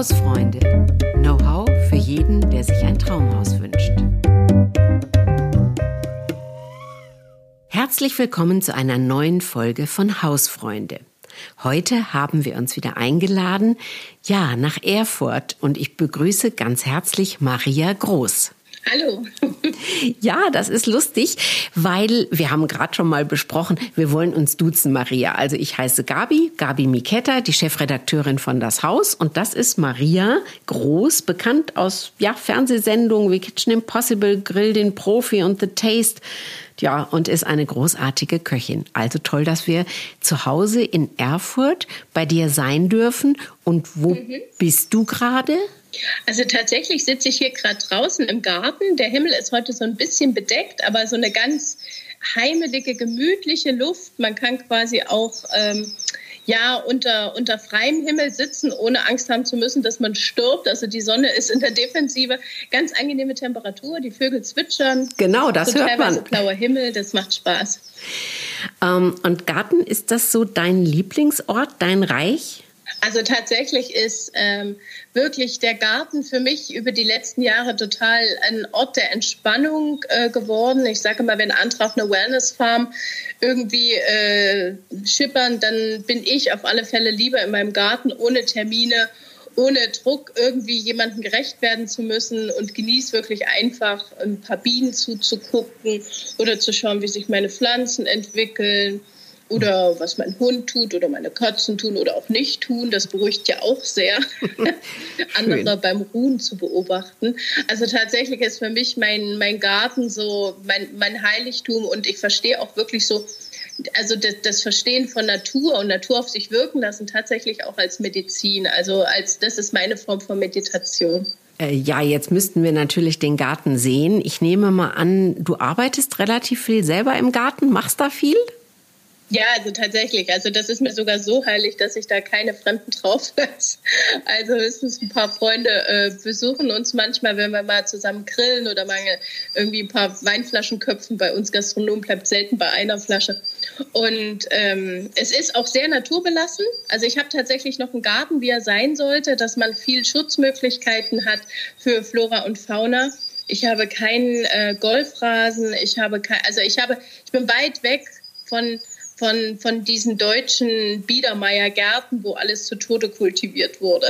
Hausfreunde. Know-how für jeden, der sich ein Traumhaus wünscht. Herzlich willkommen zu einer neuen Folge von Hausfreunde. Heute haben wir uns wieder eingeladen, ja, nach Erfurt und ich begrüße ganz herzlich Maria Groß. Hallo. Ja, das ist lustig, weil wir haben gerade schon mal besprochen, wir wollen uns duzen, Maria. Also ich heiße Gabi, Gabi Miketta, die Chefredakteurin von Das Haus und das ist Maria Groß, bekannt aus ja, Fernsehsendungen wie Kitchen Impossible, Grill den Profi und The Taste. Ja, und ist eine großartige Köchin. Also toll, dass wir zu Hause in Erfurt bei dir sein dürfen. Und wo mhm. bist du gerade? Also tatsächlich sitze ich hier gerade draußen im Garten. Der Himmel ist heute so ein bisschen bedeckt, aber so eine ganz heimelige, gemütliche Luft. Man kann quasi auch ähm, ja, unter, unter freiem Himmel sitzen, ohne Angst haben zu müssen, dass man stirbt. Also die Sonne ist in der Defensive. Ganz angenehme Temperatur, die Vögel zwitschern. Genau, das hört man. blauer Himmel, das macht Spaß. Ähm, und Garten, ist das so dein Lieblingsort, dein Reich? Also tatsächlich ist ähm, wirklich der Garten für mich über die letzten Jahre total ein Ort der Entspannung äh, geworden. Ich sage mal, wenn andere auf einer Wellness-Farm irgendwie äh, schippern, dann bin ich auf alle Fälle lieber in meinem Garten ohne Termine, ohne Druck irgendwie jemandem gerecht werden zu müssen und genieße wirklich einfach ein paar Bienen zuzugucken oder zu schauen, wie sich meine Pflanzen entwickeln oder was mein Hund tut oder meine Katzen tun oder auch nicht tun. Das beruhigt ja auch sehr, andere beim Ruhen zu beobachten. Also tatsächlich ist für mich mein, mein Garten so mein, mein Heiligtum und ich verstehe auch wirklich so, also das, das, Verstehen von Natur und Natur auf sich wirken lassen tatsächlich auch als Medizin. Also als das ist meine Form von Meditation. Äh, ja, jetzt müssten wir natürlich den Garten sehen. Ich nehme mal an, du arbeitest relativ viel selber im Garten, machst da viel? Ja, also tatsächlich. Also das ist mir sogar so heilig, dass ich da keine Fremden drauf lasse. Also höchstens ein paar Freunde äh, besuchen uns manchmal, wenn wir mal zusammen grillen oder mal irgendwie ein paar Weinflaschen köpfen. Bei uns Gastronomen bleibt selten bei einer Flasche. Und ähm, es ist auch sehr naturbelassen. Also ich habe tatsächlich noch einen Garten, wie er sein sollte, dass man viel Schutzmöglichkeiten hat für Flora und Fauna. Ich habe keinen äh, Golfrasen. Ich habe kein, also ich habe, ich bin weit weg von von, von diesen deutschen Biedermeier-Gärten, wo alles zu Tode kultiviert wurde.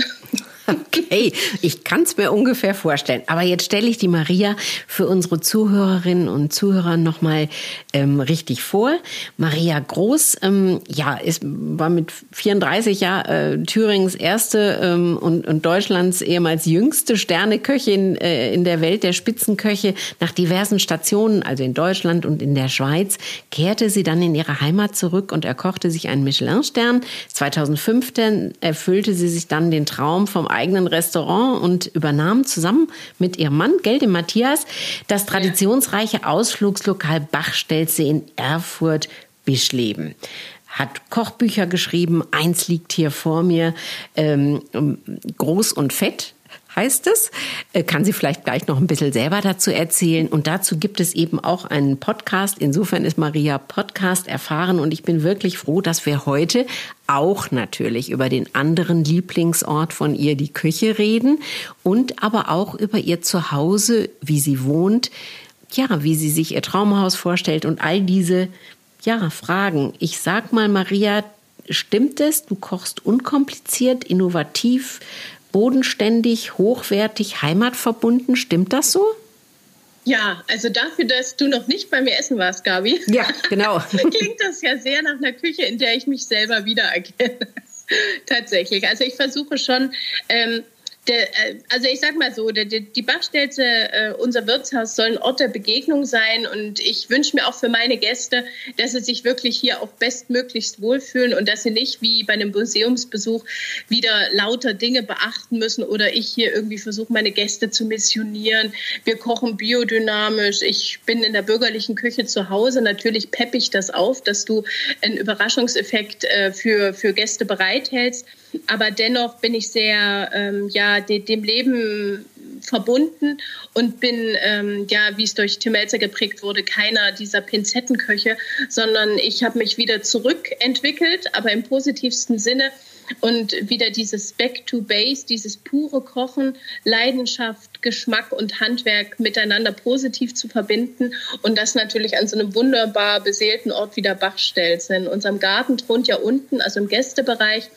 Okay, ich kann es mir ungefähr vorstellen. Aber jetzt stelle ich die Maria für unsere Zuhörerinnen und Zuhörer nochmal ähm, richtig vor. Maria Groß, ähm, ja, ist, war mit 34 ja äh, Thürings erste ähm, und, und Deutschlands ehemals jüngste Sterneköchin äh, in der Welt der Spitzenköche. Nach diversen Stationen, also in Deutschland und in der Schweiz, kehrte sie dann in ihre Heimat zurück und erkochte sich einen Michelin-Stern. 2015 erfüllte sie sich dann den Traum vom eigenen Restaurant und übernahm zusammen mit ihrem Mann, Gelde Matthias, das traditionsreiche Ausflugslokal Bachstelze in Erfurt Bischleben hat Kochbücher geschrieben. Eins liegt hier vor mir, ähm, groß und fett heißt es. Äh, kann sie vielleicht gleich noch ein bisschen selber dazu erzählen. Und dazu gibt es eben auch einen Podcast. Insofern ist Maria Podcast erfahren. Und ich bin wirklich froh, dass wir heute auch natürlich über den anderen Lieblingsort von ihr, die Küche, reden. Und aber auch über ihr Zuhause, wie sie wohnt. Ja, wie sie sich ihr Traumhaus vorstellt und all diese, ja, Fragen. Ich sag mal, Maria, stimmt es? Du kochst unkompliziert, innovativ, bodenständig, hochwertig, heimatverbunden. Stimmt das so? Ja, also dafür, dass du noch nicht bei mir essen warst, Gabi. Ja, genau. klingt das ja sehr nach einer Küche, in der ich mich selber wiedererkenne. Tatsächlich. Also ich versuche schon, ähm, der, äh, also ich sag mal so, der, die Bachstelze, äh, unser Wirtshaus soll ein Ort der Begegnung sein und ich wünsche mir auch für meine Gäste, dass sie sich wirklich hier auch bestmöglichst wohlfühlen und dass sie nicht wie bei einem Museumsbesuch wieder lauter Dinge beachten müssen oder ich hier irgendwie versuche, meine Gäste zu missionieren. Wir kochen biodynamisch. Ich bin in der bürgerlichen Küche zu Hause. Natürlich peppe ich das auf, dass du einen Überraschungseffekt äh, für, für Gäste bereithältst. Aber dennoch bin ich sehr, ähm, ja, de, dem Leben verbunden und bin, ähm, ja, wie es durch Tim Melzer geprägt wurde, keiner dieser Pinzettenköche, sondern ich habe mich wieder zurückentwickelt, aber im positivsten Sinne und wieder dieses Back to Base, dieses pure Kochen, Leidenschaft, Geschmack und Handwerk miteinander positiv zu verbinden und das natürlich an so einem wunderbar beseelten Ort wie der Bachstelze. In unserem Garten thront ja unten, also im Gästebereich,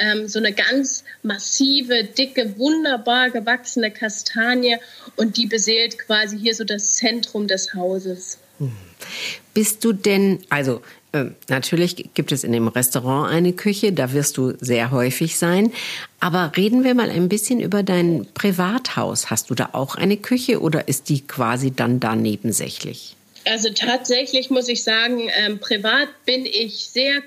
ähm, so eine ganz massive, dicke, wunderbar gewachsene Kastanie und die beseelt quasi hier so das Zentrum des Hauses. Bist du denn, also äh, natürlich gibt es in dem Restaurant eine Küche, da wirst du sehr häufig sein. Aber reden wir mal ein bisschen über dein Privathaus. Hast du da auch eine Küche oder ist die quasi dann da nebensächlich? Also tatsächlich muss ich sagen, ähm, privat bin ich sehr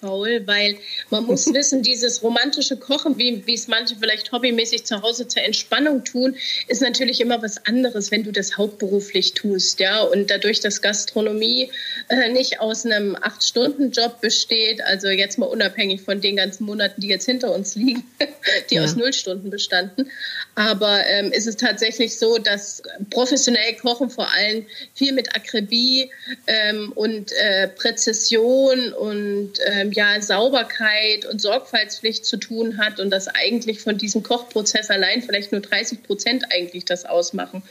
kochfaul, weil man muss wissen, dieses romantische Kochen, wie, wie es manche vielleicht hobbymäßig zu Hause zur Entspannung tun, ist natürlich immer was anderes, wenn du das hauptberuflich tust. Ja? Und dadurch, dass Gastronomie äh, nicht aus einem Acht-Stunden-Job besteht, also jetzt mal unabhängig von den ganzen Monaten, die jetzt hinter uns liegen, die ja. aus Null Stunden bestanden, aber ähm, ist es tatsächlich so, dass professionell Kochen vor allem viel mit Akribie ähm, und äh, Präzision und ähm, ja, Sauberkeit und Sorgfaltspflicht zu tun hat und dass eigentlich von diesem Kochprozess allein vielleicht nur 30 Prozent eigentlich das ausmachen.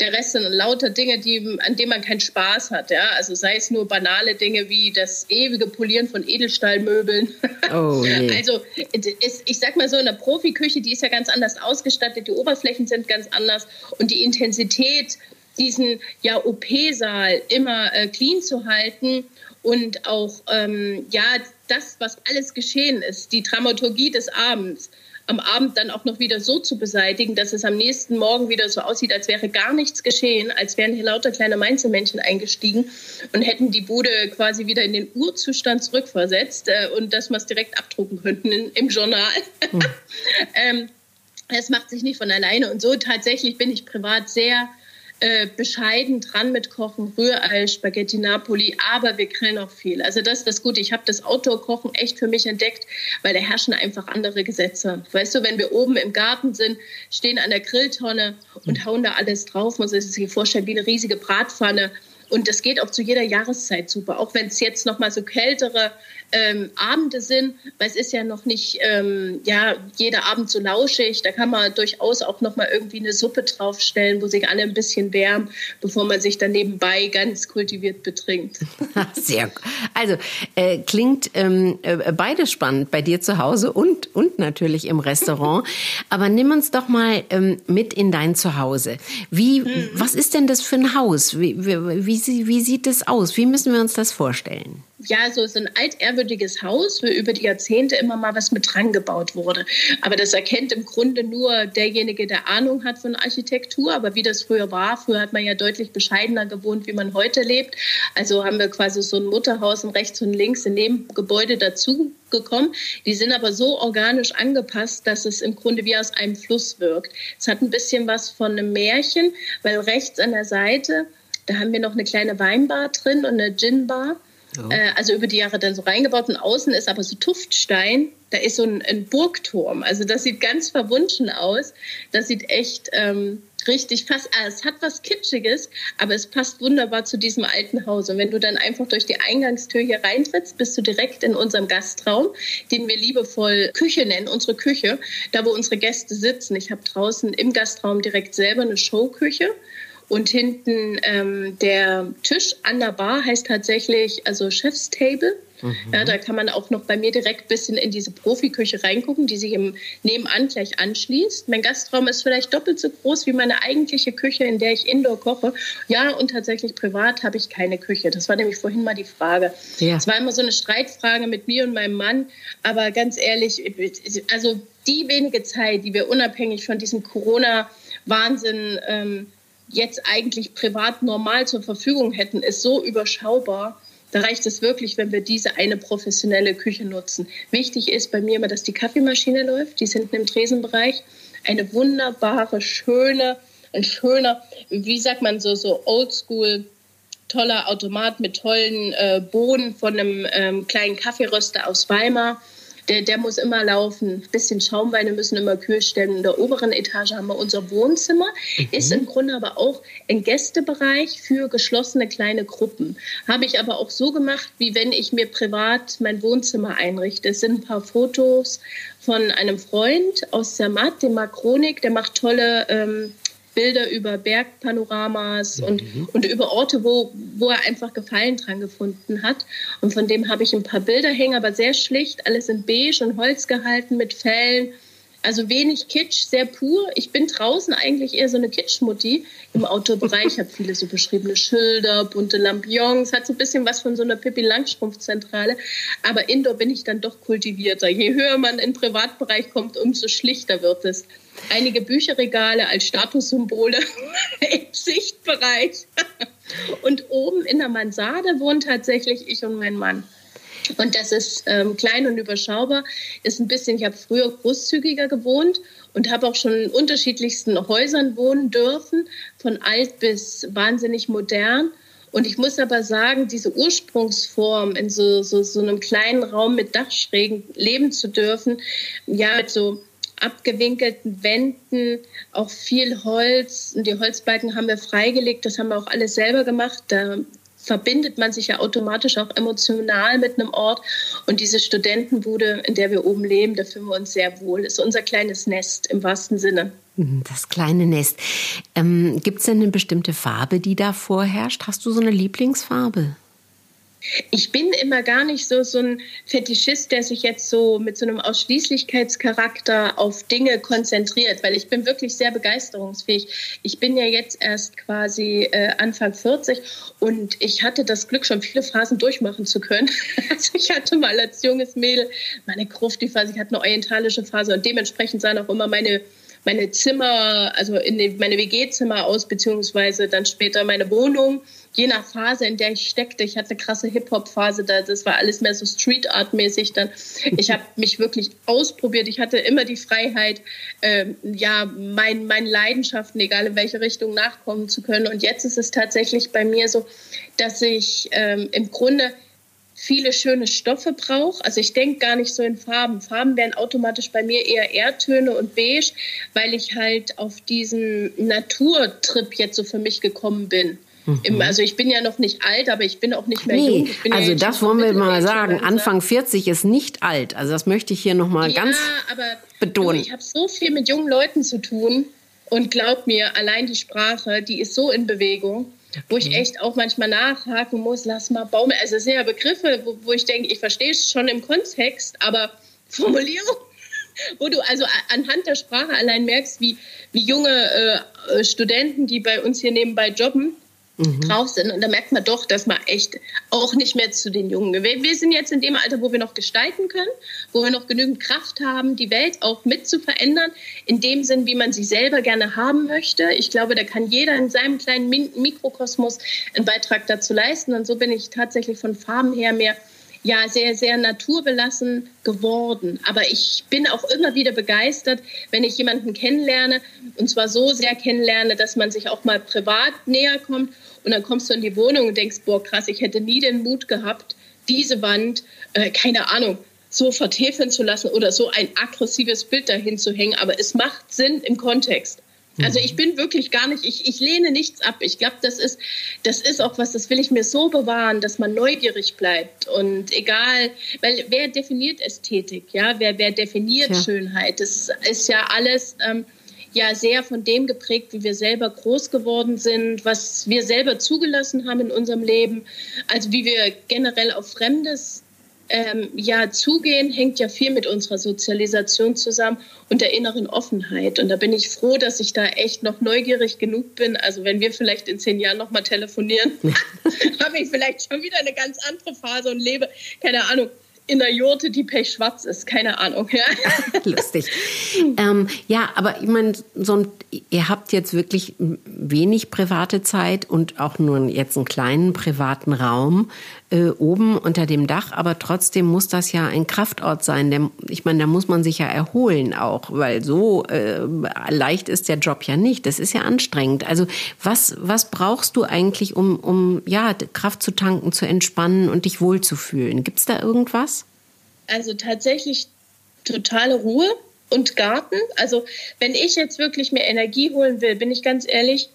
Der Rest sind lauter Dinge, die, an denen man keinen Spaß hat. Ja? Also sei es nur banale Dinge wie das ewige Polieren von Edelstahlmöbeln. Oh, nee. Also es, ich sag mal so, in der Profiküche, die ist ja ganz anders ausgestattet, die Oberflächen sind ganz anders und die Intensität, diesen ja, OP-Saal immer äh, clean zu halten und auch ähm, ja das, was alles geschehen ist, die Dramaturgie des Abends, am Abend dann auch noch wieder so zu beseitigen, dass es am nächsten Morgen wieder so aussieht, als wäre gar nichts geschehen, als wären hier lauter kleine Mainzelmännchen eingestiegen und hätten die Bude quasi wieder in den Urzustand zurückversetzt äh, und dass wir es direkt abdrucken könnten in, im Journal. Hm. ähm, es macht sich nicht von alleine und so tatsächlich bin ich privat sehr äh, bescheiden dran mit Kochen, Rührei, Spaghetti Napoli, aber wir grillen auch viel. Also das ist das Gute. Ich habe das Outdoor-Kochen echt für mich entdeckt, weil da herrschen einfach andere Gesetze. Weißt du, wenn wir oben im Garten sind, stehen an der Grilltonne und hauen da alles drauf, muss man sich vorstellen, wie eine riesige Bratpfanne. Und das geht auch zu jeder Jahreszeit super, auch wenn es jetzt noch mal so kältere ähm, Abende sind, weil es ist ja noch nicht ähm, ja, jeder Abend so lauschig. Da kann man durchaus auch noch mal irgendwie eine Suppe draufstellen, wo sich alle ein bisschen wärmen, bevor man sich dann nebenbei ganz kultiviert betrinkt. Sehr gut. Also äh, klingt ähm, äh, beides spannend bei dir zu Hause und, und natürlich im Restaurant. Aber nimm uns doch mal ähm, mit in dein Zuhause. Wie, mhm. Was ist denn das für ein Haus? Wie, wie, wie, wie sieht das aus? Wie müssen wir uns das vorstellen? Ja, so ist ein altehrwürdiges Haus, wo über die Jahrzehnte immer mal was mit dran gebaut wurde. Aber das erkennt im Grunde nur derjenige, der Ahnung hat von Architektur. Aber wie das früher war, früher hat man ja deutlich bescheidener gewohnt, wie man heute lebt. Also haben wir quasi so ein Mutterhaus und rechts und links in dem Gebäude dazu gekommen. Die sind aber so organisch angepasst, dass es im Grunde wie aus einem Fluss wirkt. Es hat ein bisschen was von einem Märchen, weil rechts an der Seite, da haben wir noch eine kleine Weinbar drin und eine Ginbar. Oh. Äh, also über die Jahre dann so reingebaut und außen ist aber so Tuftstein. Da ist so ein, ein Burgturm. Also das sieht ganz verwunschen aus. Das sieht echt ähm, richtig fast, ah, es hat was Kitschiges, aber es passt wunderbar zu diesem alten Haus. Und wenn du dann einfach durch die Eingangstür hier reintrittst, bist du direkt in unserem Gastraum, den wir liebevoll Küche nennen, unsere Küche, da wo unsere Gäste sitzen. Ich habe draußen im Gastraum direkt selber eine Showküche. Und hinten ähm, der Tisch an der Bar heißt tatsächlich also Chef's Table. Mhm. Ja, da kann man auch noch bei mir direkt ein bisschen in diese Profiküche reingucken, die sich im Nebenan gleich anschließt. Mein Gastraum ist vielleicht doppelt so groß wie meine eigentliche Küche, in der ich Indoor koche. Ja, und tatsächlich privat habe ich keine Küche. Das war nämlich vorhin mal die Frage. Es ja. war immer so eine Streitfrage mit mir und meinem Mann. Aber ganz ehrlich, also die wenige Zeit, die wir unabhängig von diesem Corona-Wahnsinn ähm, jetzt eigentlich privat normal zur Verfügung hätten, ist so überschaubar. Da reicht es wirklich, wenn wir diese eine professionelle Küche nutzen. Wichtig ist bei mir immer, dass die Kaffeemaschine läuft. Die sind im Tresenbereich. Eine wunderbare, schöne, ein schöner, wie sagt man so, so oldschool, toller Automat mit tollen äh, Bohnen von einem ähm, kleinen Kaffeeröster aus Weimar Der, der muss immer laufen. Ein bisschen Schaumweine müssen immer kühl stellen. In der oberen Etage haben wir unser Wohnzimmer. Mhm. Ist im Grunde aber auch ein Gästebereich für geschlossene kleine Gruppen. Habe ich aber auch so gemacht, wie wenn ich mir privat mein Wohnzimmer einrichte. Es sind ein paar Fotos von einem Freund aus Zermatt, dem Makronik. Der macht tolle ähm, Bilder über Bergpanoramas mhm. und, und über Orte, wo, wo er einfach Gefallen dran gefunden hat. Und von dem habe ich ein paar Bilder hängen, aber sehr schlicht, alles in beige und Holz gehalten mit Fellen also wenig Kitsch, sehr pur. Ich bin draußen eigentlich eher so eine Kitschmutti. Im Outdoor-Bereich habe viele so beschriebene Schilder, bunte Lampions, hat so ein bisschen was von so einer Pippi Langstrumpf-Zentrale. Aber Indoor bin ich dann doch kultivierter. Je höher man in den Privatbereich kommt, umso schlichter wird es. Einige Bücherregale als Statussymbole im Sichtbereich. Und oben in der Mansarde wohnen tatsächlich ich und mein Mann. Und das ist ähm, klein und überschaubar. Ist ein bisschen, ich habe früher großzügiger gewohnt und habe auch schon in unterschiedlichsten Häusern wohnen dürfen, von alt bis wahnsinnig modern. Und ich muss aber sagen, diese Ursprungsform in so, so, so einem kleinen Raum mit Dachschrägen leben zu dürfen, ja, mit so abgewinkelten Wänden, auch viel Holz. Und die Holzbalken haben wir freigelegt, das haben wir auch alles selber gemacht. Da verbindet man sich ja automatisch auch emotional mit einem Ort. Und diese Studentenbude, in der wir oben leben, da fühlen wir uns sehr wohl. Ist unser kleines Nest im wahrsten Sinne. Mhm, das kleine Nest. Ähm, Gibt es denn eine bestimmte Farbe, die da vorherrscht? Hast du so eine Lieblingsfarbe? Ich bin immer gar nicht so, so ein Fetischist, der sich jetzt so mit so einem Ausschließlichkeitscharakter auf Dinge konzentriert, weil ich bin wirklich sehr begeisterungsfähig. Ich bin ja jetzt erst quasi äh, Anfang 40 und ich hatte das Glück, schon viele Phasen durchmachen zu können. Also ich hatte mal als junges Mädel meine die Phase, ich hatte eine orientalische Phase und dementsprechend sahen auch immer meine meine Zimmer, also in den, meine WG-Zimmer aus, beziehungsweise dann später meine Wohnung, je nach Phase, in der ich steckte. Ich hatte krasse Hip-Hop-Phase, da, das war alles mehr so Street-Art-mäßig dann. Ich habe mich wirklich ausprobiert. Ich hatte immer die Freiheit, ähm, ja, mein, meinen Leidenschaften, egal in welche Richtung, nachkommen zu können. Und jetzt ist es tatsächlich bei mir so, dass ich ähm, im Grunde viele schöne Stoffe brauche. Also ich denke gar nicht so in Farben. Farben wären automatisch bei mir eher Erdtöne und beige, weil ich halt auf diesen Naturtrip jetzt so für mich gekommen bin. Mhm. Also ich bin ja noch nicht alt, aber ich bin auch nicht mehr nee, jung. also ja das wollen wir mal sagen. Anfang 40 ist nicht alt. Also das möchte ich hier noch mal ja, ganz betonen. Ich habe so viel mit jungen Leuten zu tun und glaub mir, allein die Sprache, die ist so in Bewegung wo ich echt auch manchmal nachhaken muss, lass mal Baum. Also es sind ja Begriffe, wo, wo ich denke, ich verstehe es schon im Kontext, aber Formulierung, wo du also anhand der Sprache allein merkst, wie, wie junge äh, Studenten, die bei uns hier nebenbei jobben, mhm. drauf sind. Und da merkt man doch, dass man echt auch nicht mehr zu den Jungen gehört. Wir sind jetzt in dem Alter, wo wir noch gestalten können, wo wir noch genügend Kraft haben, die Welt auch mit zu verändern, in dem Sinn, wie man sie selber gerne haben möchte. Ich glaube, da kann jeder in seinem kleinen Mikrokosmos einen Beitrag dazu leisten. Und so bin ich tatsächlich von Farben her mehr ja sehr, sehr naturbelassen geworden. Aber ich bin auch immer wieder begeistert, wenn ich jemanden kennenlerne und zwar so sehr kennenlerne, dass man sich auch mal privat näher kommt und dann kommst du in die Wohnung und denkst, boah, krass, ich hätte nie den Mut gehabt, diese Wand, äh, keine Ahnung, so vertäfeln zu lassen oder so ein aggressives Bild dahin zu hängen. Aber es macht Sinn im Kontext. Also ich bin wirklich gar nicht, ich, ich lehne nichts ab. Ich glaube, das ist, das ist auch was, das will ich mir so bewahren, dass man neugierig bleibt. Und egal, weil wer definiert Ästhetik, ja, wer, wer definiert ja. Schönheit? Das ist ja alles. Ähm, ja sehr von dem geprägt, wie wir selber groß geworden sind, was wir selber zugelassen haben in unserem Leben, also wie wir generell auf Fremdes ähm, ja zugehen, hängt ja viel mit unserer Sozialisation zusammen und der inneren Offenheit. Und da bin ich froh, dass ich da echt noch neugierig genug bin. Also wenn wir vielleicht in zehn Jahren nochmal telefonieren, habe ich vielleicht schon wieder eine ganz andere Phase und lebe, keine Ahnung, in der Jurte, die pechschwarz ist. Keine Ahnung. Ja. Lustig. ähm, ja, aber ich meine, so ihr habt jetzt wirklich wenig private Zeit und auch nur jetzt einen kleinen privaten Raum äh, oben unter dem Dach, aber trotzdem muss das ja ein Kraftort sein. Der, ich meine, da muss man sich ja erholen auch, weil so äh, leicht ist der Job ja nicht. Das ist ja anstrengend. Also was, was brauchst du eigentlich, um, um ja, Kraft zu tanken, zu entspannen und dich wohlzufühlen? Gibt es da irgendwas? Also tatsächlich totale Ruhe und Garten. Also wenn ich jetzt wirklich mehr Energie holen will, bin ich ganz ehrlich,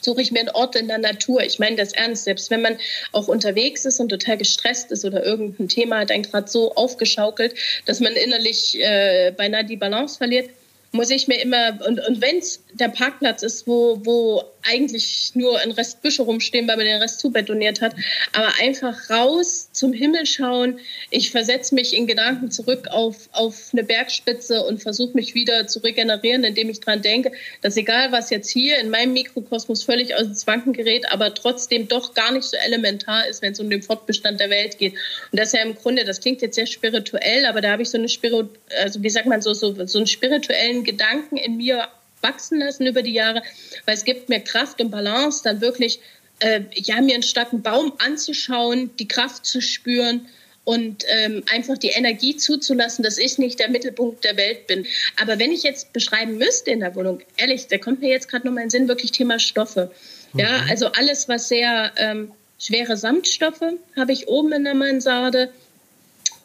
suche ich mir einen Ort in der Natur. Ich meine das ernst, selbst wenn man auch unterwegs ist und total gestresst ist oder irgendein Thema hat einen gerade so aufgeschaukelt, dass man innerlich äh, beinahe die Balance verliert, muss ich mir immer, und, und wenn es der Parkplatz ist, wo, wo eigentlich nur ein Rest Büsche rumstehen, weil man den Rest zubetoniert hat, aber einfach raus zum Himmel schauen. Ich versetze mich in Gedanken zurück auf, auf eine Bergspitze und versuche mich wieder zu regenerieren, indem ich dran denke, dass egal was jetzt hier in meinem Mikrokosmos völlig aus dem Zwanken gerät, aber trotzdem doch gar nicht so elementar ist, wenn es um den Fortbestand der Welt geht. Und das ist ja im Grunde, das klingt jetzt sehr spirituell, aber da habe ich so eine Spirit, also wie sagt man so, so, so einen spirituellen Gedanken in mir wachsen lassen über die Jahre, weil es gibt mir Kraft und Balance, dann wirklich äh, ja mir einen starken Baum anzuschauen, die Kraft zu spüren und ähm, einfach die Energie zuzulassen, dass ich nicht der Mittelpunkt der Welt bin. Aber wenn ich jetzt beschreiben müsste in der Wohnung, ehrlich, da kommt mir jetzt gerade noch mein Sinn, wirklich Thema Stoffe. Mhm. Ja, also alles, was sehr ähm, schwere Samtstoffe habe ich oben in der Mansarde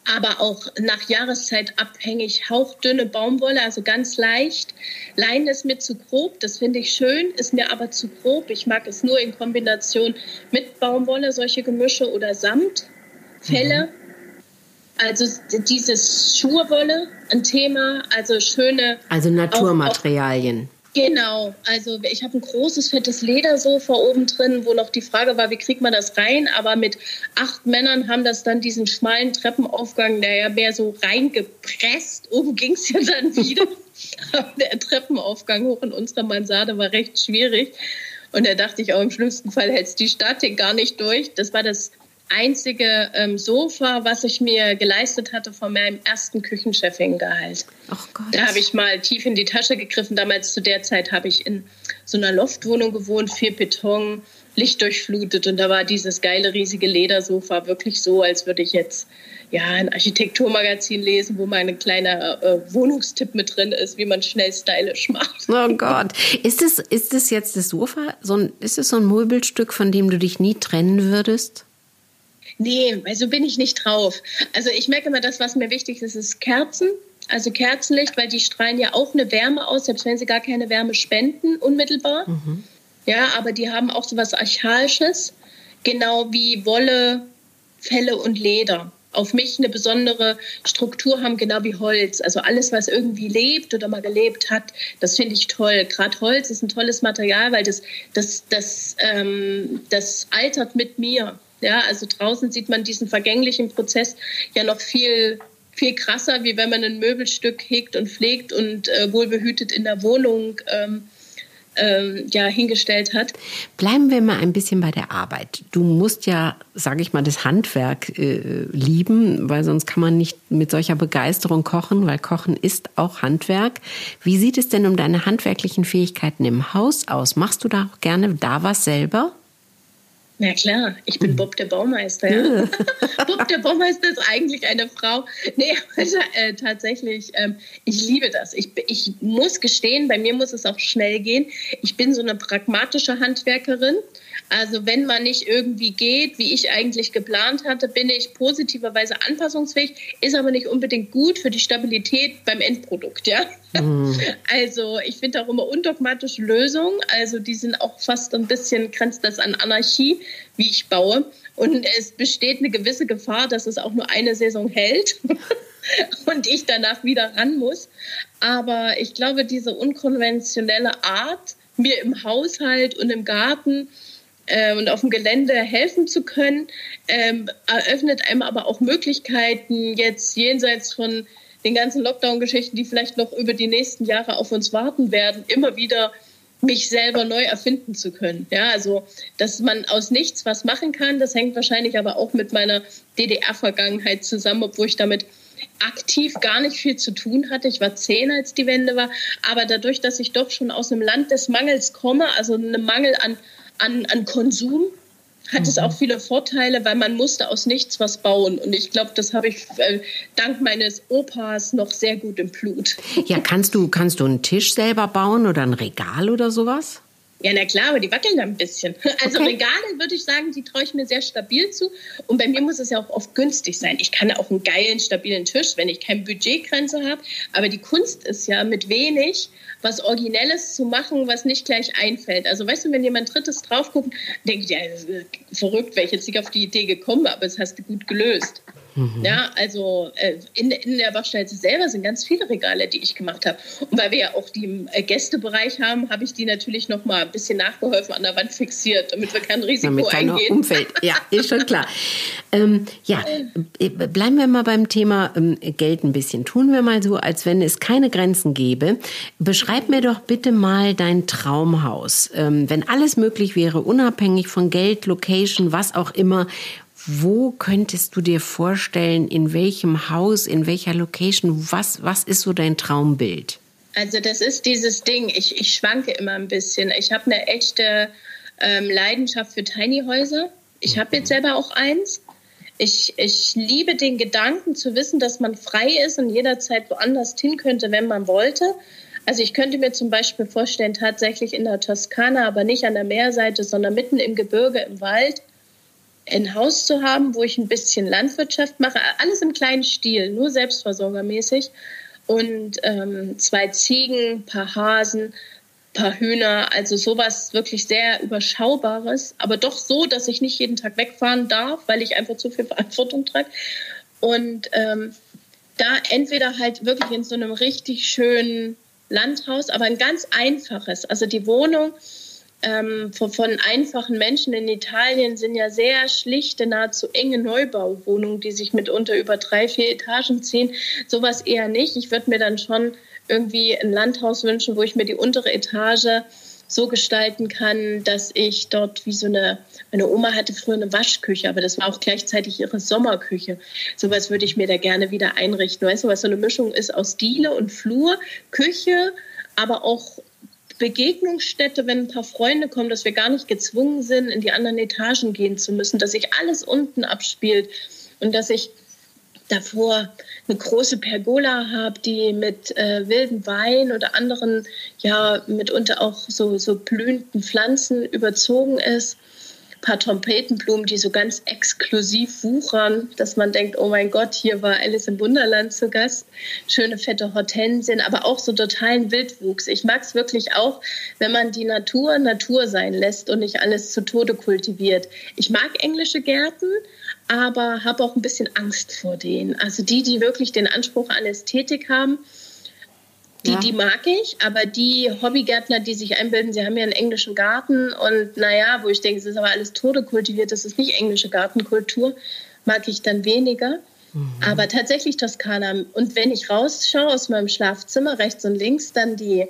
aber auch nach Jahreszeit abhängig. Hauchdünne Baumwolle, also ganz leicht. Leinen ist mir zu grob, das finde ich schön, ist mir aber zu grob. Ich mag es nur in Kombination mit Baumwolle, solche Gemische oder Samt, Felle. Mhm. Also dieses Schurwolle, ein Thema, also schöne. Also Naturmaterialien. Genau, also ich habe ein großes, fettes Ledersofa oben drin, wo noch die Frage war, wie kriegt man das rein? Aber mit acht Männern haben das dann diesen schmalen Treppenaufgang, der ja mehr so reingepresst. Oben ging es ja dann wieder. der Treppenaufgang hoch in unserer Mansarde war recht schwierig. Und da dachte ich auch, im schlimmsten Fall hält die Statik gar nicht durch. Das war das einzige ähm, Sofa, was ich mir geleistet hatte von meinem ersten Küchenchefingehalt. Da habe ich mal tief in die Tasche gegriffen. Damals zu der Zeit habe ich in so einer Loftwohnung gewohnt, viel Beton, Licht durchflutet und da war dieses geile riesige Ledersofa wirklich so, als würde ich jetzt ja ein Architekturmagazin lesen, wo mein kleiner äh, Wohnungstipp mit drin ist, wie man schnell stylisch macht. Oh Gott, ist es ist es jetzt das Sofa? So ein, ist es so ein Möbelstück, von dem du dich nie trennen würdest? Nee, also bin ich nicht drauf. Also ich merke immer, das, was mir wichtig ist, ist Kerzen. Also Kerzenlicht, weil die strahlen ja auch eine Wärme aus, selbst wenn sie gar keine Wärme spenden, unmittelbar. Mhm. Ja, aber die haben auch so was Archaisches, genau wie Wolle, Felle und Leder. Auf mich eine besondere Struktur haben, genau wie Holz. Also alles, was irgendwie lebt oder mal gelebt hat, das finde ich toll. Gerade Holz ist ein tolles Material, weil das, das, das, ähm, das altert mit mir. Ja, also draußen sieht man diesen vergänglichen Prozess ja noch viel viel krasser, wie wenn man ein Möbelstück hegt und pflegt und äh, wohlbehütet in der Wohnung ähm, ähm, ja, hingestellt hat. Bleiben wir mal ein bisschen bei der Arbeit. Du musst ja, sage ich mal, das Handwerk äh, lieben, weil sonst kann man nicht mit solcher Begeisterung kochen, weil Kochen ist auch Handwerk. Wie sieht es denn um deine handwerklichen Fähigkeiten im Haus aus? Machst du da auch gerne da was selber? Na klar, ich bin hm. Bob der Baumeister. Ja. Bob der Baumeister ist eigentlich eine Frau. Nee, also, äh, tatsächlich, ähm, ich liebe das. Ich, ich muss gestehen, bei mir muss es auch schnell gehen. Ich bin so eine pragmatische Handwerkerin. Also wenn man nicht irgendwie geht, wie ich eigentlich geplant hatte, bin ich positiverweise anpassungsfähig, ist aber nicht unbedingt gut für die Stabilität beim Endprodukt, ja. Also ich finde auch immer undogmatische Lösungen, also die sind auch fast ein bisschen, grenzt das an Anarchie, wie ich baue. Und es besteht eine gewisse Gefahr, dass es auch nur eine Saison hält und ich danach wieder ran muss. Aber ich glaube, diese unkonventionelle Art, mir im Haushalt und im Garten äh, und auf dem Gelände helfen zu können, ähm, eröffnet einem aber auch Möglichkeiten, jetzt jenseits von den ganzen Lockdown-Geschichten, die vielleicht noch über die nächsten Jahre auf uns warten werden, immer wieder mich selber neu erfinden zu können. Ja, also, dass man aus nichts was machen kann, das hängt wahrscheinlich aber auch mit meiner DDR-Vergangenheit zusammen, obwohl ich damit aktiv gar nicht viel zu tun hatte. Ich war zehn, als die Wende war. Aber dadurch, dass ich doch schon aus einem Land des Mangels komme, also einem Mangel an an, an Konsum hat mhm. es auch viele Vorteile, weil man musste aus nichts was bauen. Und ich glaube, das habe ich äh, dank meines Opas noch sehr gut im Blut. Ja, kannst du, kannst du einen Tisch selber bauen oder ein Regal oder sowas? Ja, na klar, aber die wackeln ein bisschen. Also okay. Regale würde ich sagen, die traue ich mir sehr stabil zu. Und bei mir muss es ja auch oft günstig sein. Ich kann auch einen geilen, stabilen Tisch, wenn ich keine Budgetgrenze habe. Aber die Kunst ist ja mit wenig was Originelles zu machen, was nicht gleich einfällt. Also weißt du, wenn jemand Drittes drauf guckt, denkt ja, verrückt, wäre ich jetzt nicht auf die Idee gekommen, aber es hast du gut gelöst. Mhm. Ja, also äh, in, in der Waschstelle selber sind ganz viele Regale, die ich gemacht habe. Und weil wir ja auch die im äh, Gästebereich haben, habe ich die natürlich noch mal ein bisschen nachgeholfen an der Wand fixiert, damit wir kein Risiko damit kein eingehen. Umfeld, ja, ist schon klar. ähm, ja, äh, bleiben wir mal beim Thema ähm, Geld ein bisschen. Tun wir mal so, als wenn es keine Grenzen gäbe. Beschreib mir doch bitte mal dein Traumhaus. Ähm, wenn alles möglich wäre, unabhängig von Geld, Location, was auch immer, wo könntest du dir vorstellen, in welchem Haus, in welcher Location, was, was ist so dein Traumbild? Also das ist dieses Ding, ich, ich schwanke immer ein bisschen. Ich habe eine echte ähm, Leidenschaft für Tiny Häuser. Ich habe jetzt selber auch eins. Ich, ich liebe den Gedanken zu wissen, dass man frei ist und jederzeit woanders hin könnte, wenn man wollte. Also ich könnte mir zum Beispiel vorstellen, tatsächlich in der Toskana, aber nicht an der Meerseite, sondern mitten im Gebirge, im Wald, ein Haus zu haben, wo ich ein bisschen Landwirtschaft mache, alles im kleinen Stil, nur selbstversorgermäßig. Und ähm, zwei Ziegen, paar Hasen, paar Hühner, also sowas wirklich sehr überschaubares, aber doch so, dass ich nicht jeden Tag wegfahren darf, weil ich einfach zu viel Verantwortung trage. Und ähm, da entweder halt wirklich in so einem richtig schönen Landhaus, aber ein ganz einfaches. Also die Wohnung ähm, von, von, einfachen Menschen in Italien sind ja sehr schlichte, nahezu enge Neubauwohnungen, die sich mitunter über drei, vier Etagen ziehen. Sowas eher nicht. Ich würde mir dann schon irgendwie ein Landhaus wünschen, wo ich mir die untere Etage so gestalten kann, dass ich dort wie so eine, meine Oma hatte früher eine Waschküche, aber das war auch gleichzeitig ihre Sommerküche. Sowas würde ich mir da gerne wieder einrichten. Weißt du, was so eine Mischung ist aus Diele und Flur, Küche, aber auch Begegnungsstätte, wenn ein paar Freunde kommen, dass wir gar nicht gezwungen sind, in die anderen Etagen gehen zu müssen, dass sich alles unten abspielt und dass ich davor eine große Pergola habe, die mit äh, wilden Wein oder anderen, ja, mitunter auch so, so blühenden Pflanzen überzogen ist paar Trompetenblumen, die so ganz exklusiv wuchern, dass man denkt, oh mein Gott, hier war Alice im Wunderland zu Gast. Schöne fette Hortensien, aber auch so totalen Wildwuchs. Ich mag es wirklich auch, wenn man die Natur Natur sein lässt und nicht alles zu Tode kultiviert. Ich mag englische Gärten, aber habe auch ein bisschen Angst vor denen. Also die, die wirklich den Anspruch an Ästhetik haben, die, ja. die mag ich, aber die Hobbygärtner, die sich einbilden, sie haben ja einen englischen Garten und naja, wo ich denke, es ist aber alles Tode kultiviert, das ist nicht englische Gartenkultur, mag ich dann weniger. Mhm. Aber tatsächlich Toskana. Und wenn ich rausschaue aus meinem Schlafzimmer, rechts und links, dann die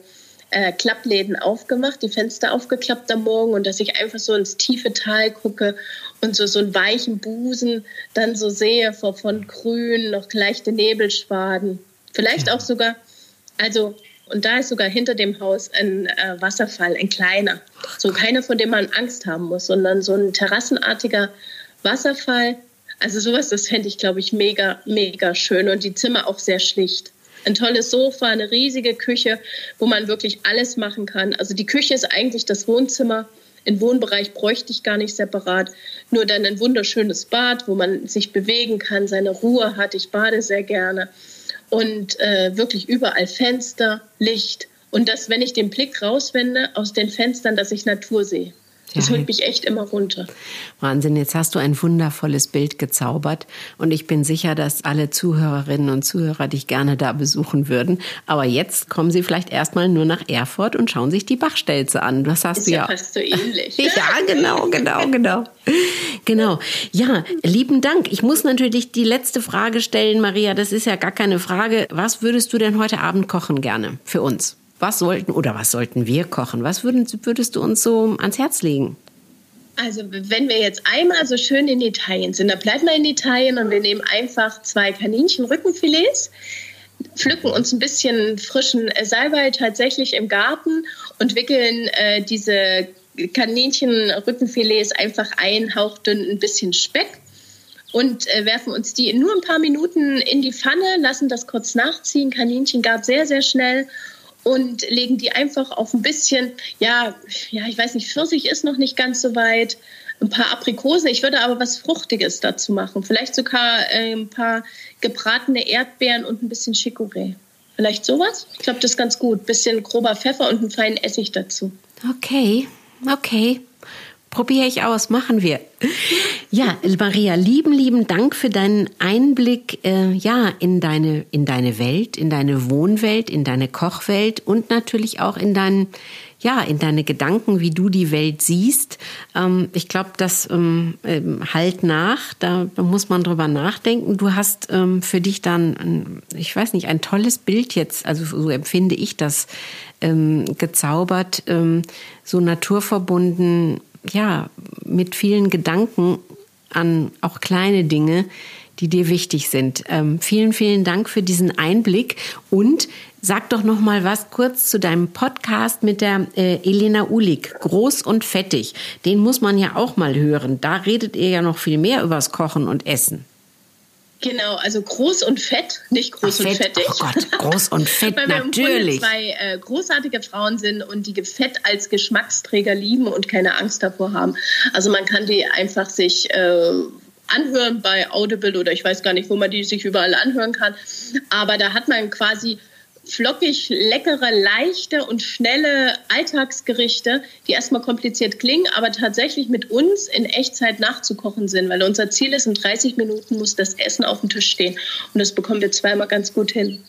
äh, Klappläden aufgemacht, die Fenster aufgeklappt am Morgen und dass ich einfach so ins tiefe Tal gucke und so, so einen weichen Busen dann so sehe von, von grün, noch leichte Nebelschwaden. Vielleicht auch sogar also, und da ist sogar hinter dem Haus ein äh, Wasserfall, ein kleiner. So keiner, von dem man Angst haben muss, sondern so ein terrassenartiger Wasserfall. Also sowas, das fände ich, glaube ich, mega, mega schön. Und die Zimmer auch sehr schlicht. Ein tolles Sofa, eine riesige Küche, wo man wirklich alles machen kann. Also die Küche ist eigentlich das Wohnzimmer. Im Wohnbereich bräuchte ich gar nicht separat. Nur dann ein wunderschönes Bad, wo man sich bewegen kann, seine Ruhe hat. Ich bade sehr gerne und äh, wirklich überall Fenster, Licht und dass, wenn ich den Blick rauswende aus den Fenstern, dass ich Natur sehe. Das holt mich echt immer runter. Wahnsinn, jetzt hast du ein wundervolles Bild gezaubert und ich bin sicher, dass alle Zuhörerinnen und Zuhörer dich gerne da besuchen würden. Aber jetzt kommen sie vielleicht erstmal nur nach Erfurt und schauen sich die Bachstelze an. Das hast Ist du ja. fast so ähnlich. ja, genau, genau, genau. Genau. Ja, lieben Dank. Ich muss natürlich die letzte Frage stellen, Maria. Das ist ja gar keine Frage. Was würdest du denn heute Abend kochen gerne für uns? Was sollten oder was sollten wir kochen? Was würden, würdest du uns so ans Herz legen? Also wenn wir jetzt einmal so schön in Italien sind, dann bleiben wir in Italien und wir nehmen einfach zwei Kaninchenrückenfilets, pflücken uns ein bisschen frischen Salbei tatsächlich im Garten und wickeln äh, diese Kaninchenrückenfilets einfach ein, hauchdünn ein bisschen Speck und äh, werfen uns die in nur ein paar Minuten in die Pfanne, lassen das kurz nachziehen. Kaninchen gab sehr, sehr schnell und legen die einfach auf ein bisschen, ja, ja, ich weiß nicht, Pfirsich ist noch nicht ganz so weit, ein paar Aprikosen. Ich würde aber was Fruchtiges dazu machen. Vielleicht sogar äh, ein paar gebratene Erdbeeren und ein bisschen Chicorée. Vielleicht sowas? Ich glaube, das ist ganz gut. Bisschen grober Pfeffer und einen feinen Essig dazu. Okay, okay. Probiere ich aus, machen wir. Ja, Maria, lieben, lieben Dank für deinen Einblick äh, ja, in, deine, in deine Welt, in deine Wohnwelt, in deine Kochwelt und natürlich auch in deinen ja, in deine Gedanken, wie du die Welt siehst. Ähm, ich glaube, das ähm, ähm, halt nach, da, muss man drüber nachdenken. Du hast für dich dann, ich weiß nicht, ein tolles Bild jetzt, also so empfinde ich das, gezaubert, so naturverbunden, ja, mit vielen Gedanken an auch kleine Dinge, die dir wichtig sind. Ähm, vielen, vielen Dank für diesen Einblick und sag doch noch mal was kurz zu deinem Podcast mit der äh, Elena Ulig, groß und fettig. Den muss man ja auch mal hören. Da redet ihr ja noch viel mehr übers Kochen und Essen. Genau, also groß und fett, nicht groß Ach, und fett. fettig. Oh Gott, groß und fett, Weil wir natürlich. zwei äh, großartige Frauen sind und die Fett als Geschmacksträger lieben und keine Angst davor haben. Also man kann die einfach sich äh, anhören bei Audible oder ich weiß gar nicht, wo man die sich überall anhören kann. Aber da hat man quasi flockig, leckere, leichte und schnelle Alltagsgerichte, die erstmal kompliziert klingen, aber tatsächlich mit uns in Echtzeit nachzukochen sind, weil unser Ziel ist, in 30 Minuten muss das Essen auf dem Tisch stehen. Und das bekommen wir zweimal ganz gut hin.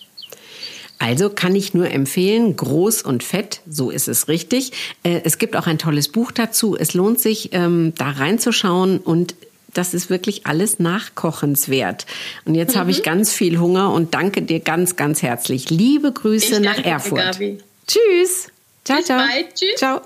Also kann ich nur empfehlen, groß und fett, so ist es richtig. Äh, es gibt auch ein tolles Buch dazu. Es lohnt sich, ähm, da reinzuschauen und das ist wirklich alles nachkochenswert. Und jetzt mhm. habe ich mhm. ganz viel Hunger und danke dir ganz, ganz herzlich. Liebe Grüße nach Erfurt. Tschüss. Ciao, Bis ciao. Bald. Tschüss. Ciao.